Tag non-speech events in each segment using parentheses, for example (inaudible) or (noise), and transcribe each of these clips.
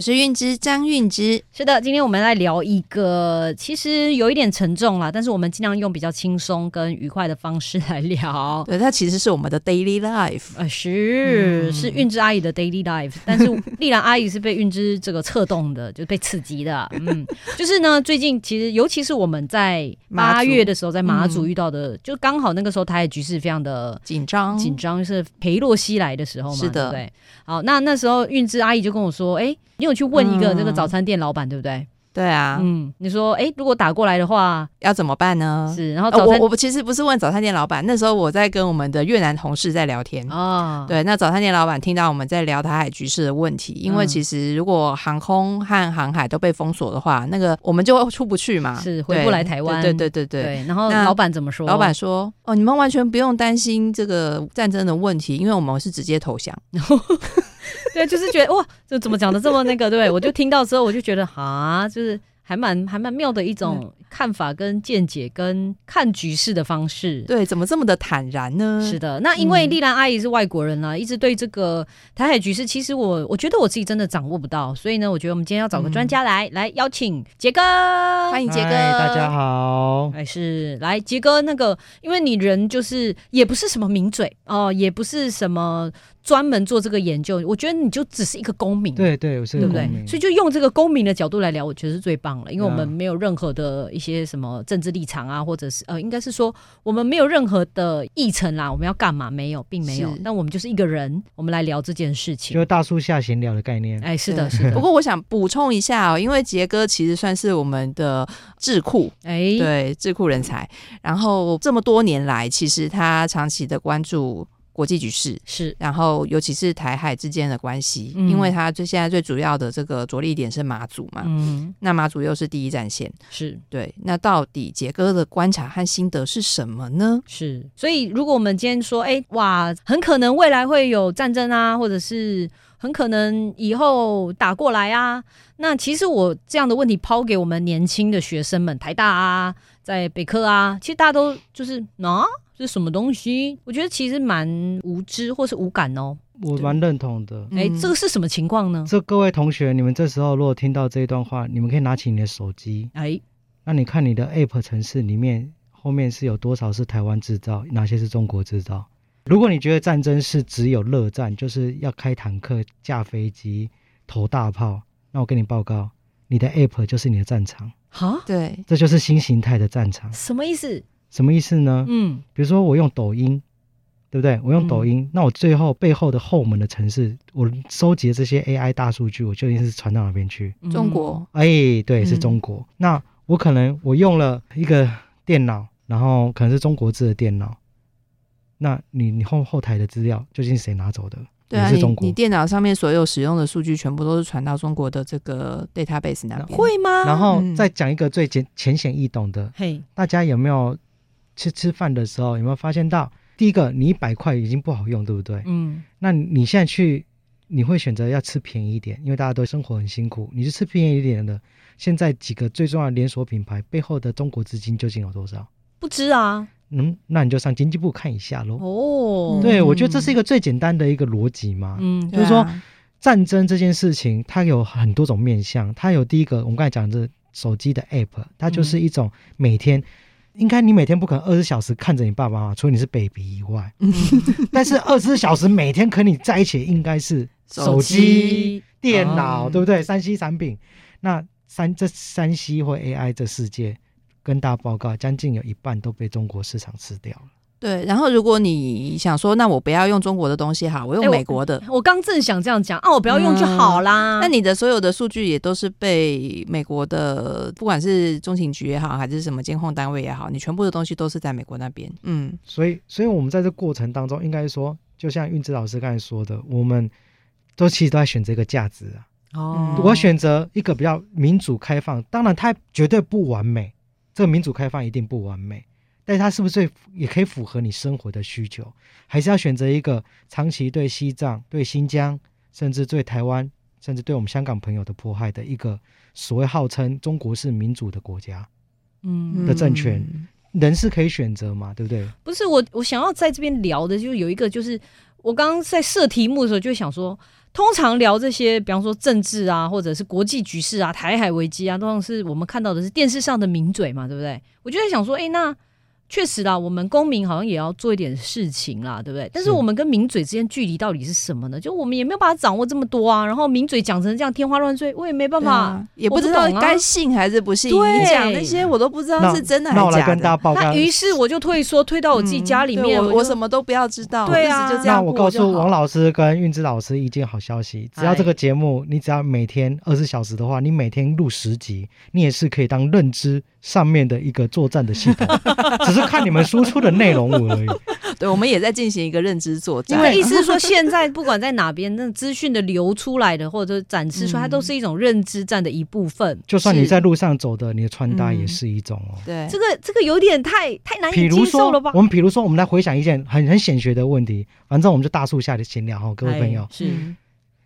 我是韵之张韵之，是的，今天我们来聊一个其实有一点沉重啦，但是我们尽量用比较轻松跟愉快的方式来聊。(laughs) 对，它其实是我们的 daily life，呃，是是韵之阿姨的 daily life，但是丽兰阿姨是被韵之这个策动的，就被刺激的。(laughs) 嗯，就是呢，最近其实尤其是我们在八月的时候在马祖遇到的，就刚好那个时候台海局势非常的紧张，紧张是裴洛西来的时候嘛，是的，对。好，那那时候韵之阿姨就跟我说，哎。你有去问一个这个早餐店老板，对不对？对啊，嗯，你说，哎，如果打过来的话，要怎么办呢？是，然后我我其实不是问早餐店老板，那时候我在跟我们的越南同事在聊天哦。对，那早餐店老板听到我们在聊台海局势的问题，因为其实如果航空和航海都被封锁的话，那个我们就出不去嘛，是回不来台湾。对对对对对。然后老板怎么说？老板说，哦，你们完全不用担心这个战争的问题，因为我们是直接投降。(laughs) (laughs) 对，就是觉得哇，这怎么讲的这么那个？对，我就听到之后，我就觉得啊，就是还蛮还蛮妙的一种。看法跟见解跟看局势的方式，对，怎么这么的坦然呢？是的，那因为丽兰阿姨是外国人啊，一直对这个台海局势，其实我我觉得我自己真的掌握不到，所以呢，我觉得我们今天要找个专家来来邀请杰哥，欢迎杰哥，大家好，还是来杰哥那个，因为你人就是也不是什么名嘴哦，也不是什么专门做这个研究，我觉得你就只是一个公民，对对，对不对？所以就用这个公民的角度来聊，我觉得是最棒了，因为我们没有任何的。一些什么政治立场啊，或者是呃，应该是说我们没有任何的议程啦，我们要干嘛？没有，并没有。那我们就是一个人，我们来聊这件事情，就是大树下闲聊的概念。哎，是的，是的。不 (laughs) 过我想补充一下哦，因为杰哥其实算是我们的智库，哎，对，智库人才。然后这么多年来，其实他长期的关注。国际局势是，然后尤其是台海之间的关系，因为它最现在最主要的这个着力点是马祖嘛，嗯，那马祖又是第一战线，是对。那到底杰哥的观察和心得是什么呢？是，所以如果我们今天说，哎，哇，很可能未来会有战争啊，或者是很可能以后打过来啊，那其实我这样的问题抛给我们年轻的学生们，台大啊，在北科啊，其实大家都就是啊。是什么东西？我觉得其实蛮无知或是无感哦。我蛮认同的。哎，这个是什么情况呢？这各位同学，你们这时候如果听到这一段话，你们可以拿起你的手机，哎，那你看你的 App 城市里面后面是有多少是台湾制造，哪些是中国制造？如果你觉得战争是只有热战，就是要开坦克、架飞机、投大炮，那我跟你报告，你的 App 就是你的战场。好，对，这就是新形态的战场。什么意思？什么意思呢？嗯，比如说我用抖音，对不对？我用抖音，那我最后背后的后门的城市，我收集的这些 AI 大数据，我究竟是传到哪边去？中国。哎，对，是中国。那我可能我用了一个电脑，然后可能是中国制的电脑，那你你后后台的资料究竟谁拿走的？对啊，你你电脑上面所有使用的数据，全部都是传到中国的这个 database 那边，会吗？然后再讲一个最简浅显易懂的，嘿，大家有没有？吃吃饭的时候有没有发现到？第一个，你一百块已经不好用，对不对？嗯。那你现在去，你会选择要吃便宜一点，因为大家都生活很辛苦，你是吃便宜一点的。现在几个最重要的连锁品牌背后的中国资金究竟有多少？不知啊。嗯，那你就上经济部看一下喽。哦。对，我觉得这是一个最简单的一个逻辑嘛。嗯。就是说，战争这件事情，它有很多种面向。它有第一个，我们刚才讲的手机的 app，它就是一种每天。应该你每天不可能二十小时看着你爸爸妈妈，除了你是 baby 以外。(laughs) 但是二十四小时每天和你在一起，应该是手机、电脑，对不对？三 C 产品，那三这三 C 或 AI 这世界，跟大家报告，将近有一半都被中国市场吃掉了。对，然后如果你想说，那我不要用中国的东西哈，我用美国的。我刚正想这样讲啊，我不要用就好啦。那你的所有的数据也都是被美国的，不管是中情局也好，还是什么监控单位也好，你全部的东西都是在美国那边。嗯，所以，所以我们在这过程当中，应该说，就像运智老师刚才说的，我们都其实都在选择一个价值啊。哦，我选择一个比较民主开放，当然它绝对不完美，这个民主开放一定不完美，但是它是不是也可以符合你生活的需求？还是要选择一个长期对西藏、对新疆，甚至对台湾，甚至对我们香港朋友的迫害的一个所谓号称中国是民主的国家，嗯，的政权，人是可以选择嘛？对不对？不是我，我想要在这边聊的，就有一个，就是我刚刚在设题目的时候就想说。通常聊这些，比方说政治啊，或者是国际局势啊、台海危机啊，通常是我们看到的是电视上的名嘴嘛，对不对？我就在想说，哎，那。确实啦，我们公民好像也要做一点事情啦，对不对？但是我们跟名嘴之间距离到底是什么呢？就我们也没有办法掌握这么多啊。然后名嘴讲成这样天花乱坠，我也没办法，也不知道该信还是不信。你讲那些我都不知道是真的还是假的。那于是我就退缩，退到我自己家里面，我什么都不要知道。对啊，就这样。那我告诉王老师跟韵之老师一件好消息：只要这个节目，你只要每天二十小时的话，你每天录十集，你也是可以当认知。上面的一个作战的系统，(laughs) 只是看你们输出的内容而已。对，我们也在进行一个认知作战。因为 (laughs) 意思是说，现在不管在哪边，那资讯的流出来的或者展示出来，它都是一种认知战的一部分。就算你在路上走的，你的穿搭也是一种哦。对，这个这个有点太太难以接受了吧？我们比如说，我们来回想一件很很显学的问题，反正我们就大树下的闲聊哈，各位朋友。是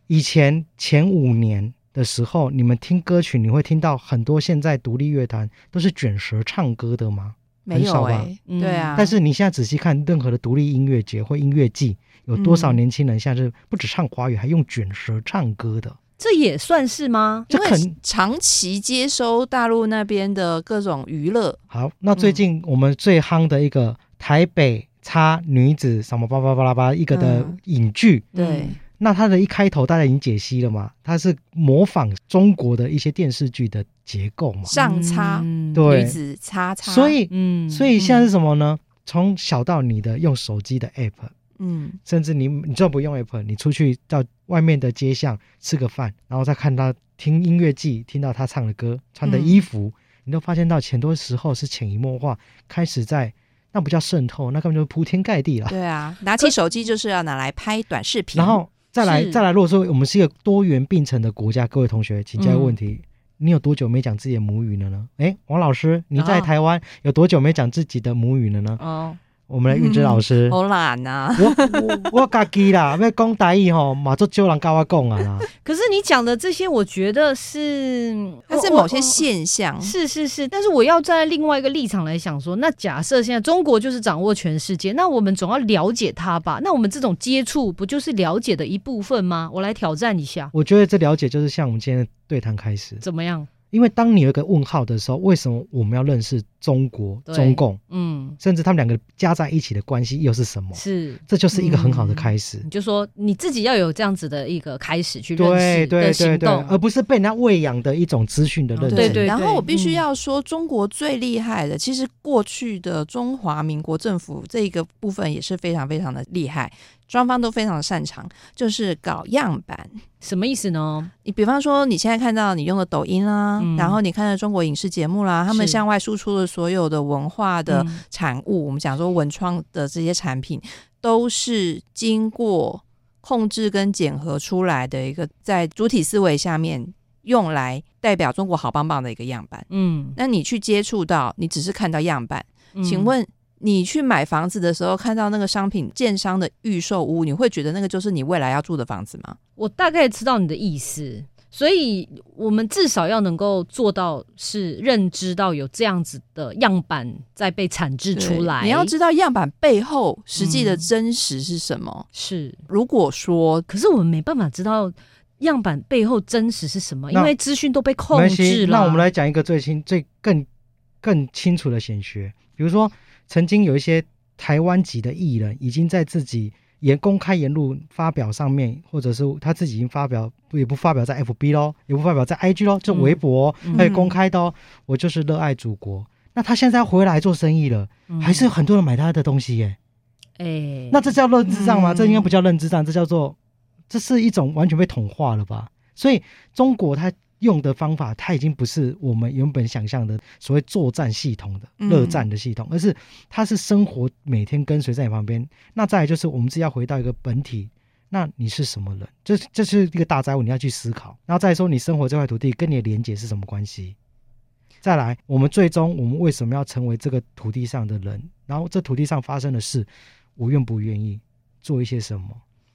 以前前五年。的时候，你们听歌曲，你会听到很多现在独立乐团都是卷舌唱歌的吗？没有吧？对啊。但是你现在仔细看，任何的独立音乐节或音乐季，有多少年轻人现在是不止唱华语，还用卷舌唱歌的？这也算是吗？这很长期接收大陆那边的各种娱乐。好，那最近我们最夯的一个台北差女子什么巴拉巴拉巴一个的影剧，对。那它的一开头大家已经解析了嘛？它是模仿中国的一些电视剧的结构嘛？上插，对，女子插插。所以，嗯，所以现在是什么呢？从小到你的用手机的 app，嗯，甚至你你就不用 app，你出去到外面的街巷吃个饭，然后再看他听音乐季，听到他唱的歌，穿的衣服，你都发现到很多时候是潜移默化开始在。那不叫渗透，那根本就是铺天盖地了。对啊，拿起手机就是要拿来拍短视频，然后。再来，再来。如果说我们是一个多元并存的国家，各位同学，请教一个问题：你有多久没讲自己的母语了呢？哎，王老师，你在台湾有多久没讲自己的母语了呢？哦。我们的玉芝老师，好懒呐！我我我家己啦，(laughs) 要讲台语吼，马做就人跟我讲啊。可是你讲的这些，我觉得是它是某些现象，是是是。但是我要站在另外一个立场来想说，那假设现在中国就是掌握全世界，那我们总要了解它吧？那我们这种接触不就是了解的一部分吗？我来挑战一下。我觉得这了解就是像我们今天的对谈开始，怎么样？因为当你有一个问号的时候，为什么我们要认识中国、中共？嗯，甚至他们两个加在一起的关系又是什么？是，这就是一个很好的开始。你就说你自己要有这样子的一个开始去认识的行动，而不是被人家喂养的一种资讯的认知。对对。然后我必须要说，中国最厉害的，其实过去的中华民国政府这一个部分也是非常非常的厉害。双方都非常擅长，就是搞样板，什么意思呢？你比方说，你现在看到你用的抖音啦，然后你看到中国影视节目啦，他们向外输出的所有的文化的产物，我们讲说文创的这些产品，都是经过控制跟检核出来的一个，在主体思维下面用来代表中国好棒棒的一个样板。嗯，那你去接触到，你只是看到样板，请问？你去买房子的时候，看到那个商品建商的预售屋，你会觉得那个就是你未来要住的房子吗？我大概知道你的意思，所以我们至少要能够做到是认知到有这样子的样板在被产制出来。你要知道样板背后实际的真实是什么？是如果说，可是我们没办法知道样板背后真实是什么，因为资讯都被控制了。那我们来讲一个最清、最更更清楚的显学，比如说。曾经有一些台湾籍的艺人，已经在自己言公开言论发表上面，或者是他自己已经发表，也不发表在 FB 咯，也不发表在 IG 咯，就微博可以公开的哦。我就是热爱祖国。那他现在回来做生意了，还是有很多人买他的东西耶。哎，那这叫认知障吗？这应该不叫认知障，这叫做这是一种完全被同化了吧？所以中国它。用的方法，它已经不是我们原本想象的所谓作战系统的热战的系统，而是它是生活每天跟随在你旁边。那再来就是我们是要回到一个本体，那你是什么人？这这是一个大灾问，你要去思考。然后再说，你生活这块土地跟你的连结是什么关系？再来，我们最终我们为什么要成为这个土地上的人？然后这土地上发生的事，我愿不愿意做一些什么？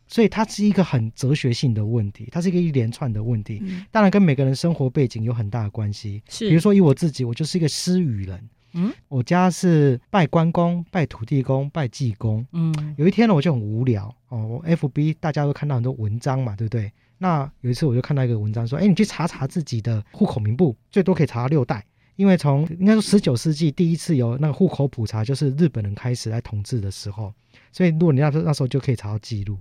所以它是一个很哲学性的问题，它是一个一连串的问题。当然跟每个人生活背景有很大的关系。是，比如说以我自己，我就是一个施语人。嗯，我家是拜关公、拜土地公、拜济公。嗯，有一天呢，我就很无聊哦。我 F B 大家都看到很多文章嘛，对不对？那有一次我就看到一个文章说，哎，你去查查自己的户口名簿，最多可以查到六代，因为从应该说十九世纪第一次有那个户口普查，就是日本人开始来统治的时候，所以如果你那那时候就可以查到记录。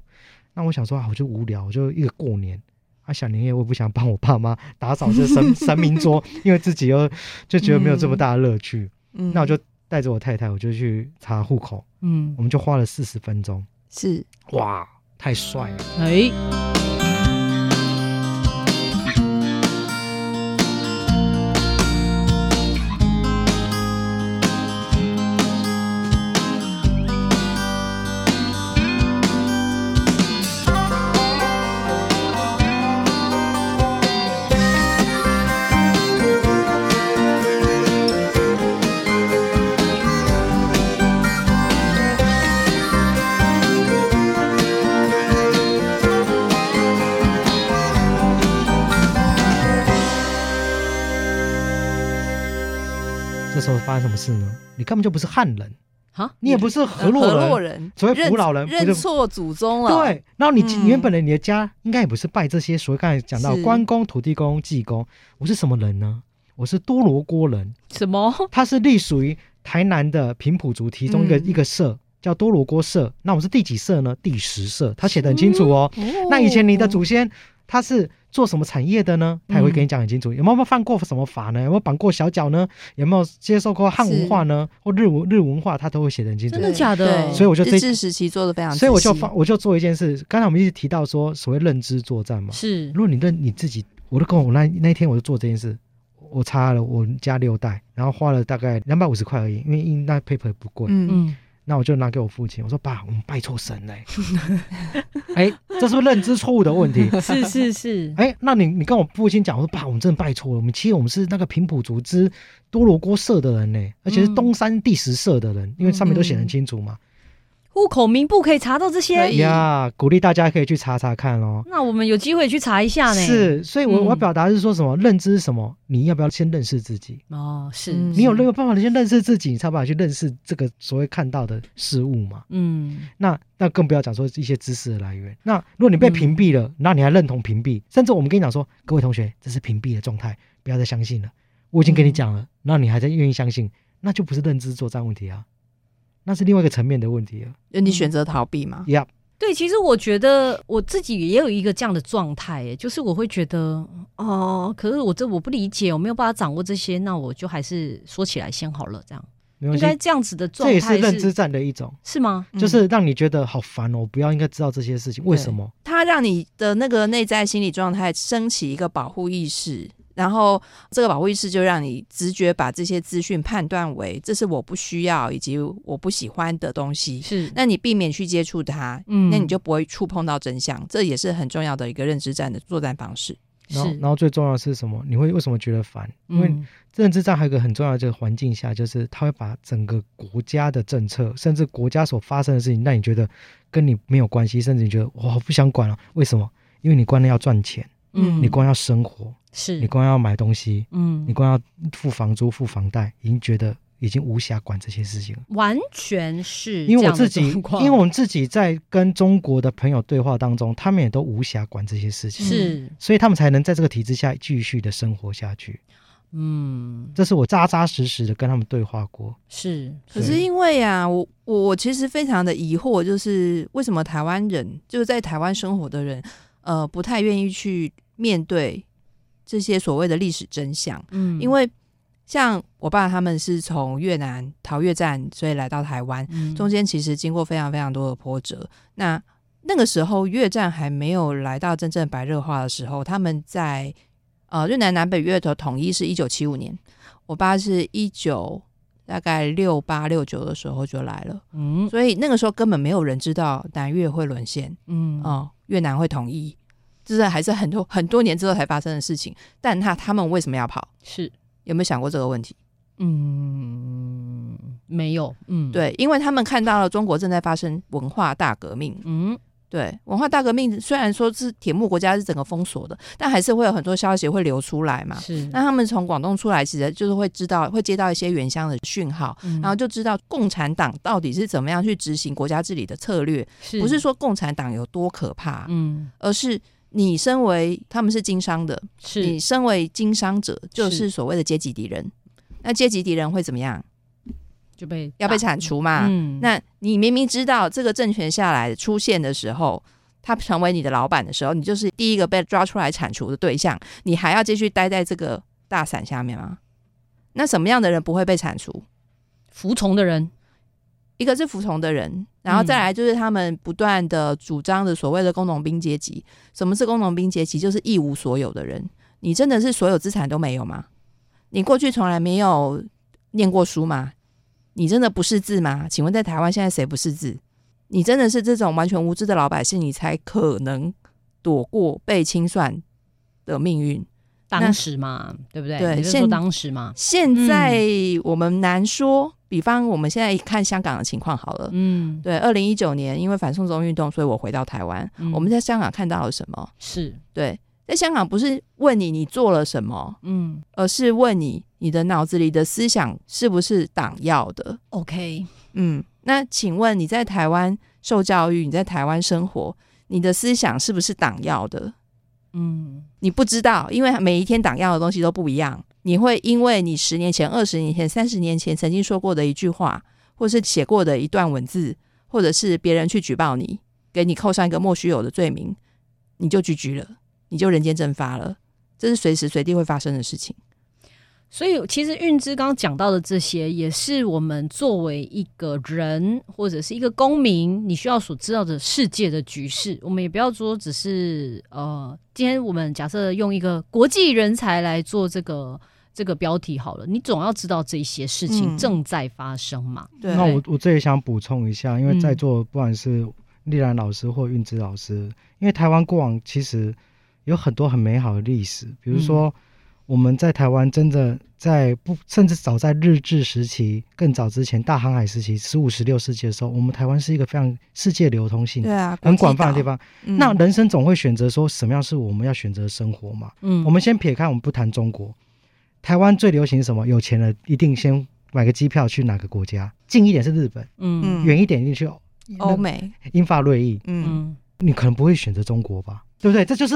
那我想说啊，我就无聊，我就一个过年啊，小年夜我不想帮我爸妈打扫这神 (laughs) 神明桌，因为自己又就觉得没有这么大的乐趣。那我就带着我太太，我就去查户口。嗯，我们就花了四十分钟。是哇，太帅了！哎。发生什么事呢？你根本就不是汉人啊，你也不是河洛人，所谓古老人认错祖宗了。对，然后你原本的你的家应该也不是拜这些，所谓刚才讲到关公、土地公、济公，我是什么人呢？我是多罗锅人。什么？他是隶属于台南的平埔族其中一个一个社，叫多罗锅社。那我是第几社呢？第十社。他写的很清楚哦。那以前你的祖先他是。做什么产业的呢？他也会跟你讲很清楚。有没有犯过什么法呢？有没有绑过小脚呢？有没有接受过汉文化呢？或日文日文化，他都会写的很清楚。真的假的？所以我就日治时期做的非常。所以我就放，我就做一件事。刚才我们一直提到说，所谓认知作战嘛。是。如果你认你自己，我都跟我那那一天我就做这件事，我查了我家六代，然后花了大概两百五十块而已，因为印那 paper 不贵。嗯嗯。那我就拿给我父亲，我说爸，我们拜错神嘞！哎，这是不是认知错误的问题？是是是。哎，那你你跟我父亲讲，我说爸，我们真的拜错了。我们其实我们是那个平埔族之多罗锅社的人呢，而且是东山第十社的人，因为上面都写很清楚嘛。户口名簿可以查到这些呀，鼓励大家可以去查查看哦。那我们有机会去查一下呢。是，所以我我要表达是说什么？认知什么？你要不要先认识自己？哦，是你有那个办法，你先认识自己，你才办法去认识这个所谓看到的事物嘛。嗯，那那更不要讲说一些知识的来源。那如果你被屏蔽了，那你还认同屏蔽？甚至我们跟你讲说，各位同学，这是屏蔽的状态，不要再相信了。我已经跟你讲了，那你还在愿意相信，那就不是认知作战问题啊。那是另外一个层面的问题了。你选择逃避吗？呀，对，其实我觉得我自己也有一个这样的状态，哎，就是我会觉得，哦，可是我这我不理解，我没有办法掌握这些，那我就还是说起来先好了，这样应该这样子的状态，这也是认知战的一种，是吗？就是让你觉得好烦哦，我不要应该知道这些事情，为什么？它让你的那个内在心理状态升起一个保护意识。然后这个保护意识就让你直觉把这些资讯判断为这是我不需要以及我不喜欢的东西，是那你避免去接触它，嗯，那你就不会触碰到真相，这也是很重要的一个认知战的作战方式。然后，然后最重要的是什么？你会为什么觉得烦？因为认知战还有一个很重要的这个环境下，就是他会把整个国家的政策，甚至国家所发生的事情，让你觉得跟你没有关系，甚至你觉得我不想管了。为什么？因为你关了要赚钱。嗯，你光要生活，是你光要买东西，嗯，你光要付房租、付房贷，已经觉得已经无暇管这些事情了。完全是，因为我自己，因为我们自己在跟中国的朋友对话当中，他们也都无暇管这些事情，是，所以他们才能在这个体制下继续的生活下去。嗯，这是我扎扎实实的跟他们对话过。是，可是因为呀啊，我我其实非常的疑惑，就是为什么台湾人就是在台湾生活的人。呃，不太愿意去面对这些所谓的历史真相，嗯，因为像我爸他们是从越南逃越战，所以来到台湾，中间其实经过非常非常多的波折。那那个时候越战还没有来到真正白热化的时候，他们在呃越南南北越的统一是一九七五年，我爸是一九大概六八六九的时候就来了。嗯，所以那个时候根本没有人知道南越会沦陷。嗯，哦，越南会统一，这是还是很多很多年之后才发生的事情。但他他们为什么要跑？是有没有想过这个问题？嗯，没有。嗯，对，因为他们看到了中国正在发生文化大革命。嗯。对文化大革命，虽然说是铁幕国家是整个封锁的，但还是会有很多消息会流出来嘛。是，那他们从广东出来，其实就是会知道，会接到一些原乡的讯号，然后就知道共产党到底是怎么样去执行国家治理的策略。不是说共产党有多可怕，嗯，而是你身为他们是经商的，是你身为经商者，就是所谓的阶级敌人。那阶级敌人会怎么样？就被要被铲除嘛？嗯，那你明明知道这个政权下来出现的时候，他成为你的老板的时候，你就是第一个被抓出来铲除的对象，你还要继续待在这个大伞下面吗？那什么样的人不会被铲除？服从的人，一个是服从的人，然后再来就是他们不断的主张的所谓的工农兵阶级。什么是工农兵阶级？就是一无所有的人。你真的是所有资产都没有吗？你过去从来没有念过书吗？你真的不识字吗？请问在台湾现在谁不识字？你真的是这种完全无知的老百姓，你才可能躲过被清算的命运。当时嘛，对不对？对，现当时嘛，现在我们难说。比方我们现在看香港的情况好了，嗯，对，二零一九年因为反送中运动，所以我回到台湾。我们在香港看到了什么？是对。在香港不是问你你做了什么，嗯，而是问你你的脑子里的思想是不是党要的？OK，嗯，那请问你在台湾受教育，你在台湾生活，你的思想是不是党要的？嗯，你不知道，因为每一天党要的东西都不一样。你会因为你十年前、二十年前、三十年前曾经说过的一句话，或是写过的一段文字，或者是别人去举报你，给你扣上一个莫须有的罪名，你就 GG 了。你就人间蒸发了，这是随时随地会发生的事情。所以，其实运之刚刚讲到的这些，也是我们作为一个人或者是一个公民，你需要所知道的世界的局势。我们也不要说只是呃，今天我们假设用一个国际人才来做这个这个标题好了，你总要知道这些事情正在发生嘛。对。那我我这也想补充一下，因为在座不管是丽兰老师或运之老师，因为台湾过往其实。有很多很美好的历史，比如说我们在台湾真的在不，甚至早在日治时期更早之前，大航海时期十五、十六世纪的时候，我们台湾是一个非常世界流通性、对啊，很广泛的地方。那人生总会选择说什么样是我们要选择生活嘛？嗯，我们先撇开，我们不谈中国，台湾最流行什么？有钱人一定先买个机票去哪个国家？近一点是日本，嗯，远一点一定去欧美，英法瑞意，嗯，你可能不会选择中国吧？对不对？这就是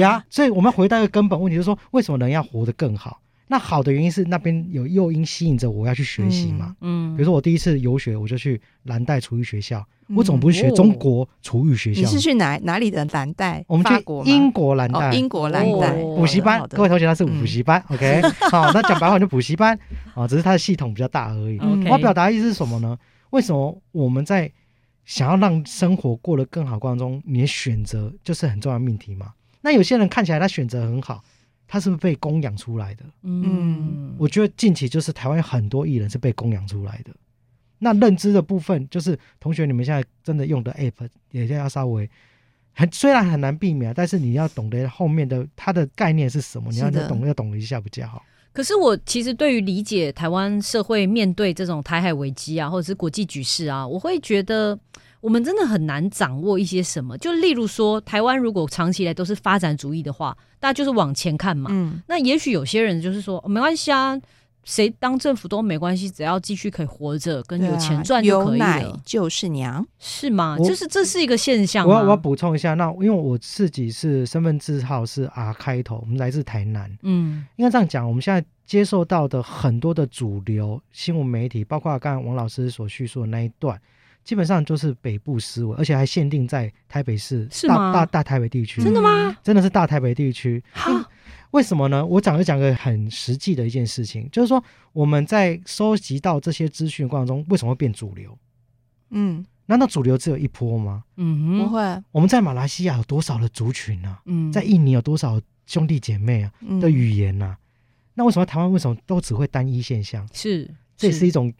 呀，所以我们回到一个根本问题，就是说，为什么人要活得更好？那好的原因是那边有诱因吸引着我要去学习嘛。嗯，比如说我第一次游学，我就去蓝带厨艺学校，我总不是学中国厨艺学校。你是去哪哪里的蓝带？我们去英国蓝带，英国蓝带补习班。各位同学，那是补习班，OK？(laughs) 好，那讲白话就补习班啊，只是它的系统比较大而已。我要表达的意思是什么呢？为什么我们在？想要让生活过得更好过程中，你的选择就是很重要的命题嘛。那有些人看起来他选择很好，他是不是被供养出来的？嗯，我觉得近期就是台湾有很多艺人是被供养出来的。那认知的部分，就是同学你们现在真的用的 app 也要稍微很虽然很难避免，但是你要懂得后面的它的概念是什么，你要懂要懂一下比较好。可是我其实对于理解台湾社会面对这种台海危机啊，或者是国际局势啊，我会觉得我们真的很难掌握一些什么。就例如说，台湾如果长期以来都是发展主义的话，大家就是往前看嘛。嗯，那也许有些人就是说，没关系啊，谁当政府都没关系，只要继续可以活着，跟有钱赚就可以了。就是娘，是吗？就是这是一个现象。我要我要补充一下，那因为我自己是身份证号是 R 开头，我们来自台南。嗯，应该这样讲，我们现在。接受到的很多的主流新闻媒体，包括刚才王老师所叙述的那一段，基本上就是北部思维，而且还限定在台北市，是大大大台北地区，真的吗？真的是大台北地区。好为什么呢？我讲就讲个很实际的一件事情，就是说我们在收集到这些资讯过程中，为什么会变主流？嗯，难道主流只有一波吗？嗯，不会。我们在马来西亚有多少的族群呢？嗯，在印尼有多少兄弟姐妹啊的语言呢？那为什么台湾为什么都只会单一现象？是这也是一种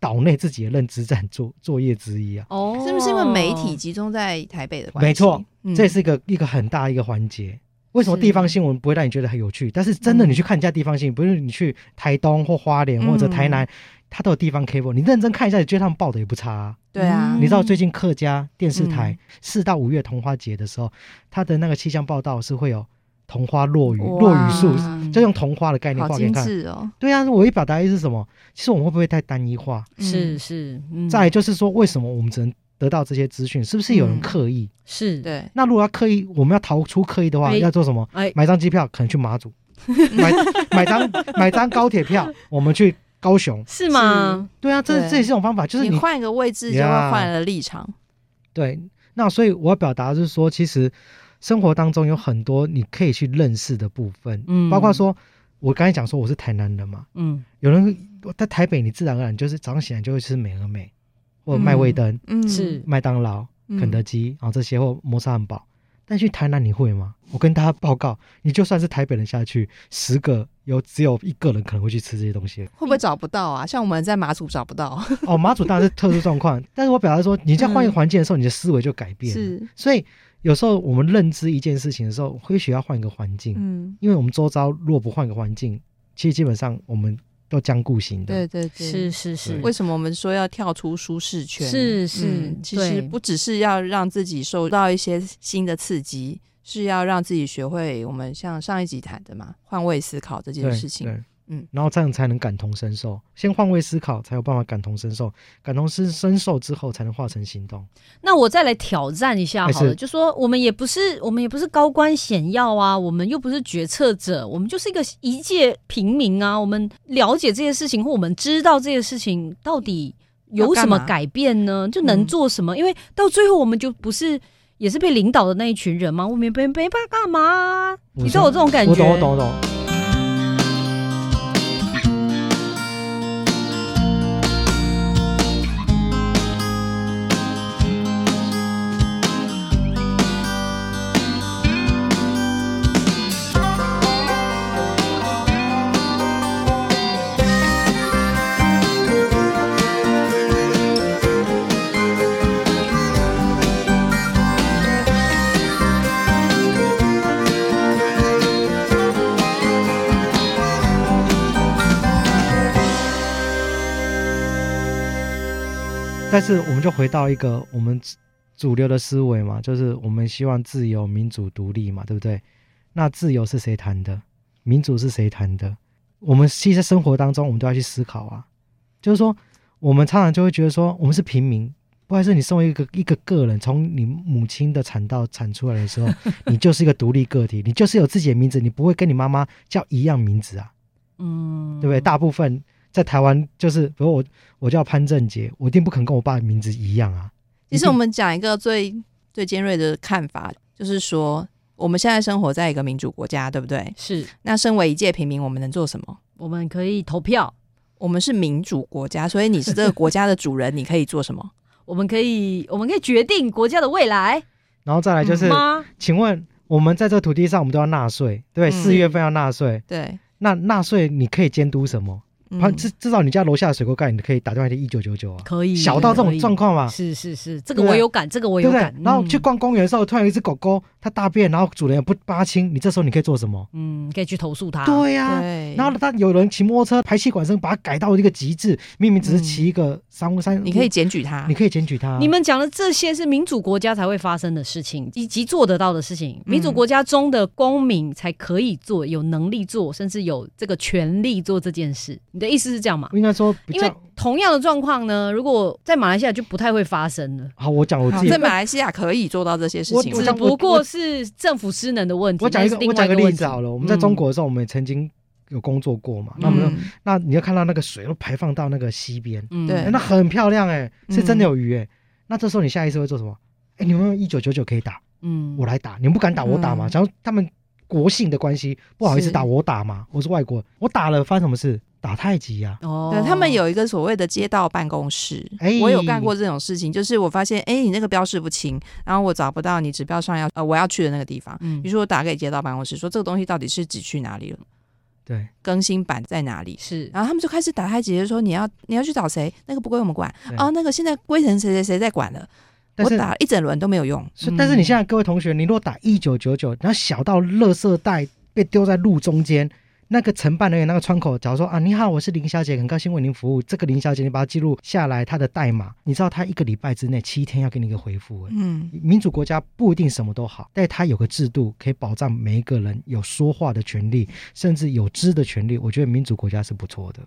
岛内自己的认知战作 (laughs) 作业之一啊。哦，是不是因为媒体集中在台北的关系？没错，这是一个一个很大一个环节。为什么地方新闻不会让你觉得很有趣？但是真的，你去看一下地方新闻，不是你去台东或花莲或者台南，它都有地方 cable，你认真看一下，你觉得他们报的也不差。啊对啊，你知道最近客家电视台四到五月桐花节的时候，它的那个气象报道是会有桐花落雨，落雨树就用桐花的概念画给你看。哦。对啊，我一表达意思是什么？其实我们会不会太单一化？是是。再就是说，为什么我们只能？得到这些资讯，是不是有人刻意？是对。那如果要刻意，我们要逃出刻意的话，要做什么？买张机票，可能去马祖；(laughs) 买买张买张高铁票，我们去高雄，是吗？对啊，这这也是一种方法，就是你换一个位置，就会换了立场。对，那所以我要表达就是说，其实生活当中有很多你可以去认识的部分，嗯，包括说，我刚才讲说我是台南人嘛，嗯，有人在台北，你自然而然就是早上起来就会吃美而美。或麦味登，嗯，是。麦当劳、肯德基啊这些或摩斯汉堡，但去台南你会吗？我跟大家报告，你就算是台北人下去，十个有只有一个人可能会去吃这些东西，会不会找不到啊？像我们在马祖找不到。哦，马祖当然是特殊状况，但是我表达说，你在换一个环境的时候，你的思维就改变，是，所以有时候我们认知一件事情的时候，或许要换一个环境，嗯，因为我们周遭若不换个环境，其实基本上我们。都僵固型的，对对对，是是是。为什么我们说要跳出舒适圈？是是，其实不只是要让自己受到一些新的刺激，是要让自己学会我们像上一集谈的嘛，换位思考这件事情。嗯，然后这样才能感同身受，先换位思考，才有办法感同身受，感同身身受之后，才能化成行动。那我再来挑战一下好了，就说我们也不是，我们也不是高官显要啊，我们又不是决策者，我们就是一个一介平民啊。我们了解这些事情，或我们知道这些事情到底有什么改变呢？就能做什么？因为到最后，我们就不是也是被领导的那一群人吗？我们没没办法干嘛？你知道我这种感觉？我懂，我懂，我懂。但是我们就回到一个我们主流的思维嘛，就是我们希望自由、民主、独立嘛，对不对？那自由是谁谈的？民主是谁谈的？我们其实生活当中，我们都要去思考啊。就是说，我们常常就会觉得说，我们是平民，不管是你身为一个一个个人，从你母亲的产道产出来的时候，(laughs) 你就是一个独立个体，你就是有自己的名字，你不会跟你妈妈叫一样名字啊，嗯，对不对？大部分。在台湾，就是比如我，我叫潘正杰，我一定不可能跟我爸的名字一样啊。其实我们讲一个最最尖锐的看法，就是说我们现在生活在一个民主国家，对不对？是。那身为一介平民，我们能做什么？我们可以投票。我们是民主国家，所以你是这个国家的主人，你可以做什么？(laughs) 我们可以，我们可以决定国家的未来。然后再来就是，请问我们在这土地上，我们都要纳税，对，四月份要纳税。对。那纳税你可以监督什么？至至少你家楼下的水沟盖，你可以打电话给一九九九啊。可以小到这种状况嘛？是是是，这个我有感，这个我有感。然后去逛公园的时候，突然有一只狗狗它大便，然后主人也不扒清，你这时候你可以做什么？嗯，可以去投诉它。对呀，然后他有人骑摩托车排气管声，把它改到一个极致，明明只是骑一个三五三，你可以检举他，你可以检举他。你们讲的这些是民主国家才会发生的事情，以及做得到的事情。民主国家中的公民才可以做，有能力做，甚至有这个权利做这件事。你的意思是这样吗？应该说，因为同样的状况呢，如果在马来西亚就不太会发生了。好，我讲我自己在马来西亚可以做到这些事情，只不过是政府失能的问题。我讲一个，我讲一个例子好了。我们在中国的时候，我们也曾经有工作过嘛。那我们那你要看到那个水都排放到那个溪边，对，那很漂亮哎，是真的有鱼哎。那这时候你下意识会做什么？哎，你们用一九九九可以打，嗯，我来打。你们不敢打，我打嘛。假如他们国性的关系，不好意思打我打嘛。我是外国，我打了发生什么事？打太极呀！哦，对他们有一个所谓的街道办公室，我有干过这种事情，就是我发现，哎，你那个标示不清，然后我找不到你指标上要呃我要去的那个地方，于是我打给街道办公室说这个东西到底是指去哪里了？对，更新版在哪里？是，然后他们就开始打开姐姐说你要你要去找谁？那个不归我们管啊，那个现在归成谁谁谁在管了。我打一整轮都没有用。是，但是你现在各位同学，你如果打一九九九，然后小到垃圾袋被丢在路中间。那个承办人员那个窗口，假如说啊，你好，我是林小姐，很高兴为您服务。这个林小姐，你把它记录下来，她的代码，你知道她一个礼拜之内七天要给你一个回复。嗯，民主国家不一定什么都好，但它有个制度可以保障每一个人有说话的权利，甚至有知的权利。我觉得民主国家是不错的。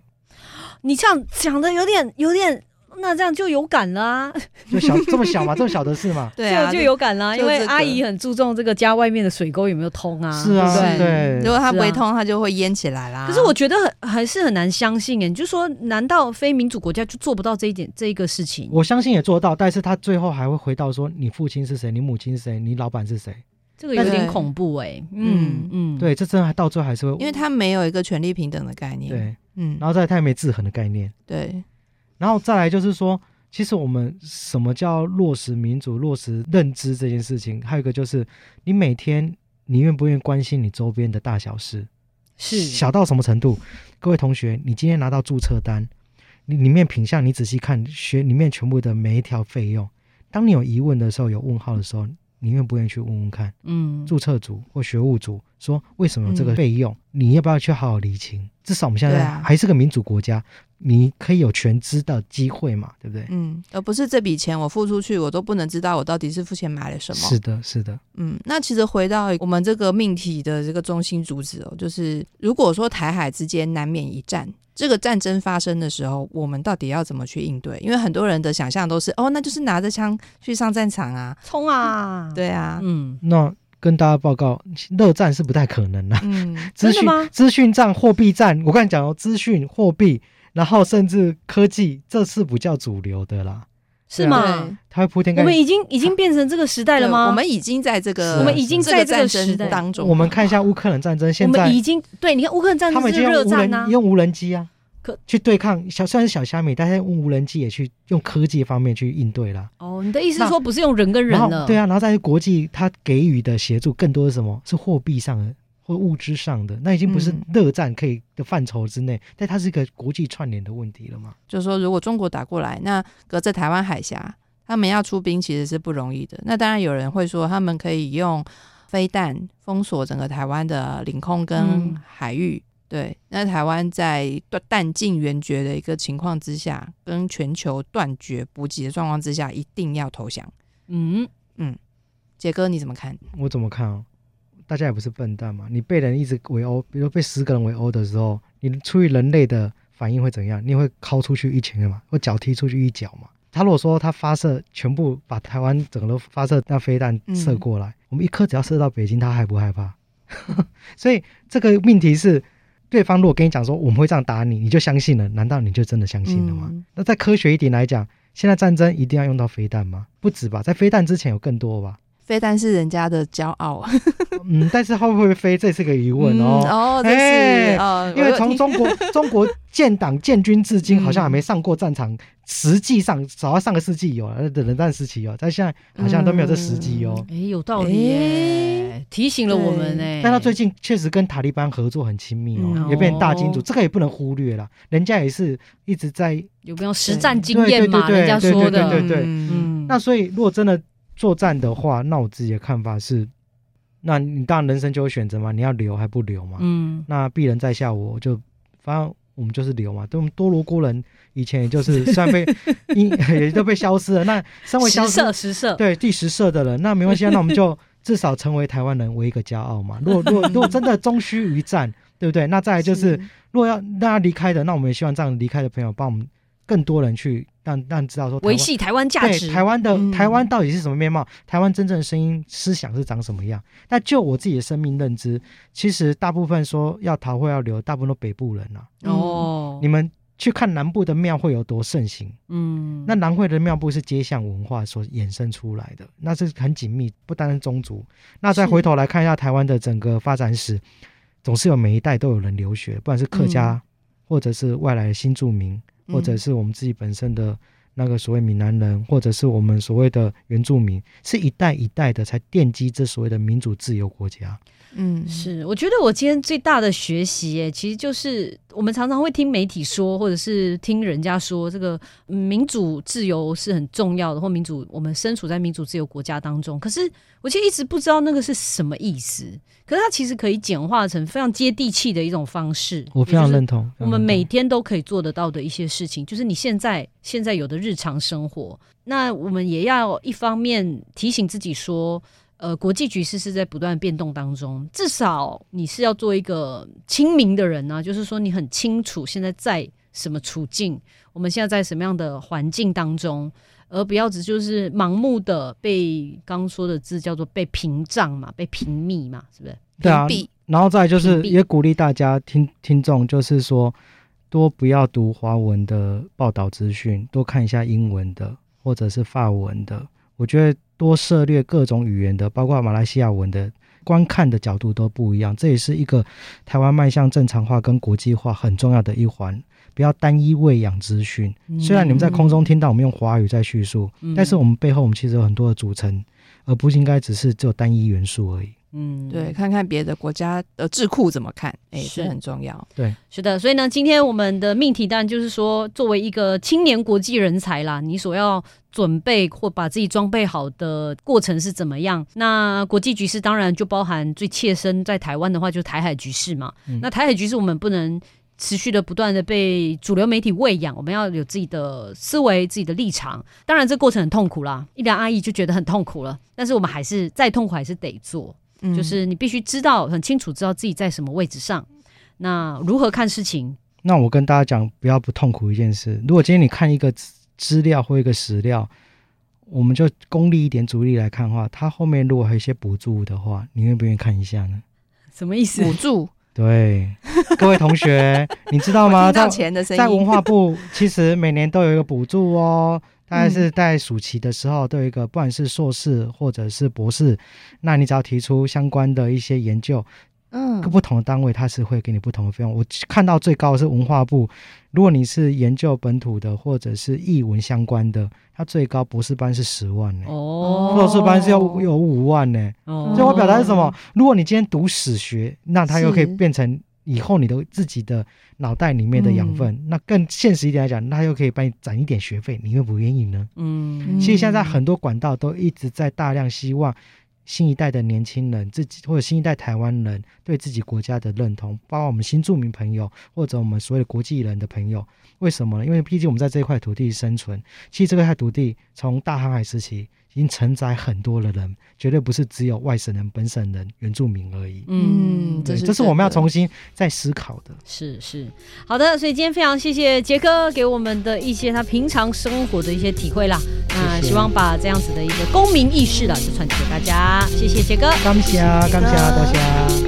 你这样讲的有点有点。那这样就有感了，(laughs) 就小这么小嘛，这么小的事嘛，(laughs) 对啊，就有感了。因为阿姨很注重这个家外面的水沟有没有通啊，是啊，对。如果它不会通，它就会淹起来啦。可是我觉得很还是很难相信哎，就说难道非民主国家就做不到这一点这一个事情？我相信也做到，但是他最后还会回到说你父亲是谁，你母亲是谁，你老板是谁？这个有点恐怖哎。嗯嗯，对，这真的到最后还是会，因为他没有一个权利平等的概念。对，嗯，然后再他也没制衡的概念。对，然后再来就是说。其实我们什么叫落实民主、落实认知这件事情，还有一个就是，你每天你愿不愿意关心你周边的大小事？是小到什么程度？各位同学，你今天拿到注册单，你里面品相你仔细看，学里面全部的每一条费用。当你有疑问的时候，有问号的时候，你愿不愿意去问问看？嗯，注册组或学务组说为什么有这个费用？你要不要去好好理清？至少我们现在还是个民主国家。你可以有全知的机会嘛，对不对？嗯，而不是这笔钱我付出去，我都不能知道我到底是付钱买了什么。是的，是的。嗯，那其实回到我们这个命题的这个中心主旨哦，就是如果说台海之间难免一战，这个战争发生的时候，我们到底要怎么去应对？因为很多人的想象都是哦，那就是拿着枪去上战场啊，冲啊，对啊，嗯。那跟大家报告，热战是不太可能的。嗯，(laughs) 资讯资讯战、货币战，我跟你讲哦，资讯货币。然后甚至科技，这是不叫主流的啦，是吗？它会铺天盖我们已经已经变成这个时代了吗？我们已经在这个，我们已经在这个时代当中。我们看一下乌克兰战争，现在已经对，你看乌克兰战争是热战啊，用无人机啊，可去对抗小，虽然是小虾米，但是用无人机也去用科技方面去应对了。哦，你的意思是说不是用人跟人了？对啊，然后在国际，它给予的协助更多是什么？是货币上的。或物质上的，那已经不是热战可以的范畴之内，但它是一个国际串联的问题了嘛？就是说，如果中国打过来，那隔着台湾海峡，他们要出兵其实是不容易的。那当然有人会说，他们可以用飞弹封锁整个台湾的领空跟海域。对，那台湾在弹尽援绝的一个情况之下，跟全球断绝补给的状况之下，一定要投降。嗯嗯，杰哥你怎么看？我怎么看啊？大家也不是笨蛋嘛，你被人一直围殴，比如被十个人围殴的时候，你出于人类的反应会怎样？你会敲出去一拳嘛，或脚踢出去一脚嘛？他如果说他发射全部把台湾整个都发射那飞弹射过来，我们一颗只要射到北京，他害不害怕？(laughs) 所以这个命题是，对方如果跟你讲说我们会这样打你，你就相信了？难道你就真的相信了吗？那再科学一点来讲，现在战争一定要用到飞弹吗？不止吧，在飞弹之前有更多吧？飞弹是人家的骄傲，嗯，但是它会不会飞，这是个疑问哦。哦，这是哦，因为从中国 (laughs) 中国建党建军至今，好像还没上过战场。实际上，早要上个世纪有，呃，冷战时期有，但现在好像都没有这时机哦。哎，有道理，提醒了我们哎。但他最近确实跟塔利班合作很亲密哦，也变大金主，这个也不能忽略了。人家也是一直在有没有实战经验嘛？人家说的，对对对。嗯，那所以如果真的。作战的话，那我自己的看法是，那你当然人生就有选择嘛，你要留还不留嘛？嗯，那鄙人在下，我就反正我们就是留嘛。对我们多罗国人以前也就是虽然被 (laughs) 因 (laughs) 也都被消失了，那身为十色十社对第十社的人，那没关系，(laughs) 那我们就至少成为台湾人为一个骄傲嘛。如果如果如果真的终须一战，对不对？那再来就是，如果要大家离开的，那我们也希望这样离开的朋友帮我们。更多人去让让知道说维系台湾价值，台湾的台湾到底是什么面貌？台湾真正的声音思想是长什么样？那就我自己的生命认知，其实大部分说要逃或要留，大部分都北部人呐。哦，你们去看南部的庙会有多盛行？嗯，那南会的庙部是街巷文化所衍生出来的，那是很紧密，不单是宗族。那再回头来看一下台湾的整个发展史，总是有每一代都有人留学，不管是客家或者是外来的新住民。或者是我们自己本身的那个所谓闽南人，或者是我们所谓的原住民，是一代一代的才奠基这所谓的民主自由国家。嗯，是，我觉得我今天最大的学习，哎，其实就是我们常常会听媒体说，或者是听人家说，这个民主自由是很重要的，或民主，我们身处在民主自由国家当中。可是我其实一直不知道那个是什么意思。可是它其实可以简化成非常接地气的一种方式。我非常认同，我们每天都可以做得到的一些事情，就是你现在现在有的日常生活。那我们也要一方面提醒自己说。呃，国际局势是在不断变动当中，至少你是要做一个清明的人呢，就是说你很清楚现在在什么处境，我们现在在什么样的环境当中，而不要只就是盲目的被刚说的字叫做被屏障嘛，被屏蔽嘛，是不是？对啊。然后再就是也鼓励大家听听众，就是说多不要读华文的报道资讯，多看一下英文的或者是法文的，我觉得。多涉猎各种语言的，包括马来西亚文的，观看的角度都不一样。这也是一个台湾迈向正常化跟国际化很重要的一环。不要单一喂养资讯。虽然你们在空中听到我们用华语在叙述，但是我们背后我们其实有很多的组成，而不应该只是只有单一元素而已。嗯，对，看看别的国家的智库怎么看，哎，是很重要。对，是的。所以呢，今天我们的命题当然就是说，作为一个青年国际人才啦，你所要准备或把自己装备好的过程是怎么样？那国际局势当然就包含最切身在台湾的话，就是台海局势嘛。那台海局势我们不能持续的不断的被主流媒体喂养，我们要有自己的思维、自己的立场。当然，这过程很痛苦啦，一两阿姨就觉得很痛苦了，但是我们还是再痛苦还是得做。就是你必须知道很清楚，知道自己在什么位置上，那如何看事情？那我跟大家讲，不要不痛苦一件事。如果今天你看一个资料或一个史料，我们就功利一点、主力来看的话，它后面如果还有一些补助的话，你愿不愿意看一下呢？什么意思？补助？对，各位同学，你知道吗？(laughs) 在钱的声音，在文化部其实每年都有一个补助哦。大概是在暑期的时候都有一个，不管是硕士或者是博士，那你只要提出相关的一些研究，嗯，各不同的单位它是会给你不同的费用。我看到最高的是文化部，如果你是研究本土的或者是译文相关的，它最高博士班是十万呢，哦，硕士班是要有五万呢。哦，所以我表达是什么？如果你今天读史学，那它又可以变成。以后你的自己的脑袋里面的养分，那更现实一点来讲，那又可以帮你攒一点学费，你愿不愿意呢？嗯，其实现在很多管道都一直在大量希望新一代的年轻人自己或者新一代台湾人对自己国家的认同，包括我们新住民朋友或者我们所有的国际人的朋友，为什么呢？因为毕竟我们在这一块土地生存，其实这块土地从大航海时期。已经承载很多的人，绝对不是只有外省人、本省人、原住民而已。嗯，这是这是我们要重新再思考的。是是，好的。所以今天非常谢谢杰哥给我们的一些他平常生活的一些体会啦。那希望把这样子的一个公民意识啦，就传递给大家。谢谢杰哥，感谢感谢大家。